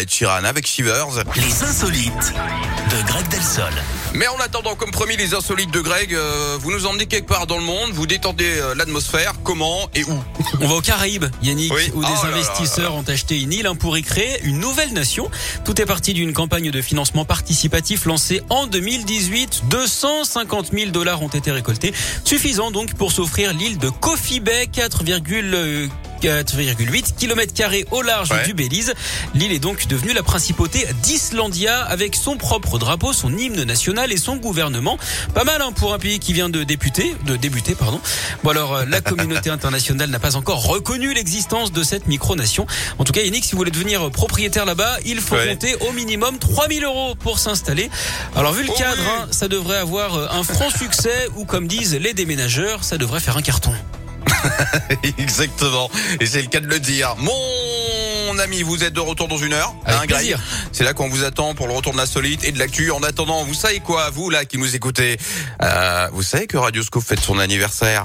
Et Chiran avec Shivers. Les insolites de Greg Delsol. Mais en attendant, comme promis, les insolites de Greg, euh, vous nous emmenez quelque part dans le monde, vous détendez euh, l'atmosphère, comment et où? On va aux Caraïbes, Yannick, Oui. où des Oh là là investisseurs ont acheté une île hein, pour y créer une nouvelle nation. Tout est parti d'une campagne de financement participatif lancée en 2018. 250 000 dollars ont été récoltés, suffisant donc pour s'offrir l'île de Coffee Bay, 4,4 4,8 km carrés au large Ouais. du Belize. L'île est donc devenue la principauté d'Islandia avec son propre drapeau, son hymne national et son gouvernement. Pas mal hein, pour un pays qui vient de débuter, de débuter pardon. Bon alors euh, la communauté internationale n'a pas encore reconnu l'existence de cette micronation. En tout cas, Yannick, si vous voulez devenir propriétaire là-bas, il faut Ouais. compter au minimum 3000 euros pour s'installer. Alors vu le Oh cadre, oui. hein, ça devrait avoir euh, un franc succès ou comme disent les déménageurs, ça devrait faire un carton. Exactement. Et c'est le cas de le dire. Mon ami, vous êtes de retour dans une heure. Avec plaisir. C'est là qu'on vous attend pour le retour de l'insolite et de l'actu. En attendant, vous savez quoi, vous là qui nous écoutez, euh, vous savez que Radio Scoop fête son anniversaire.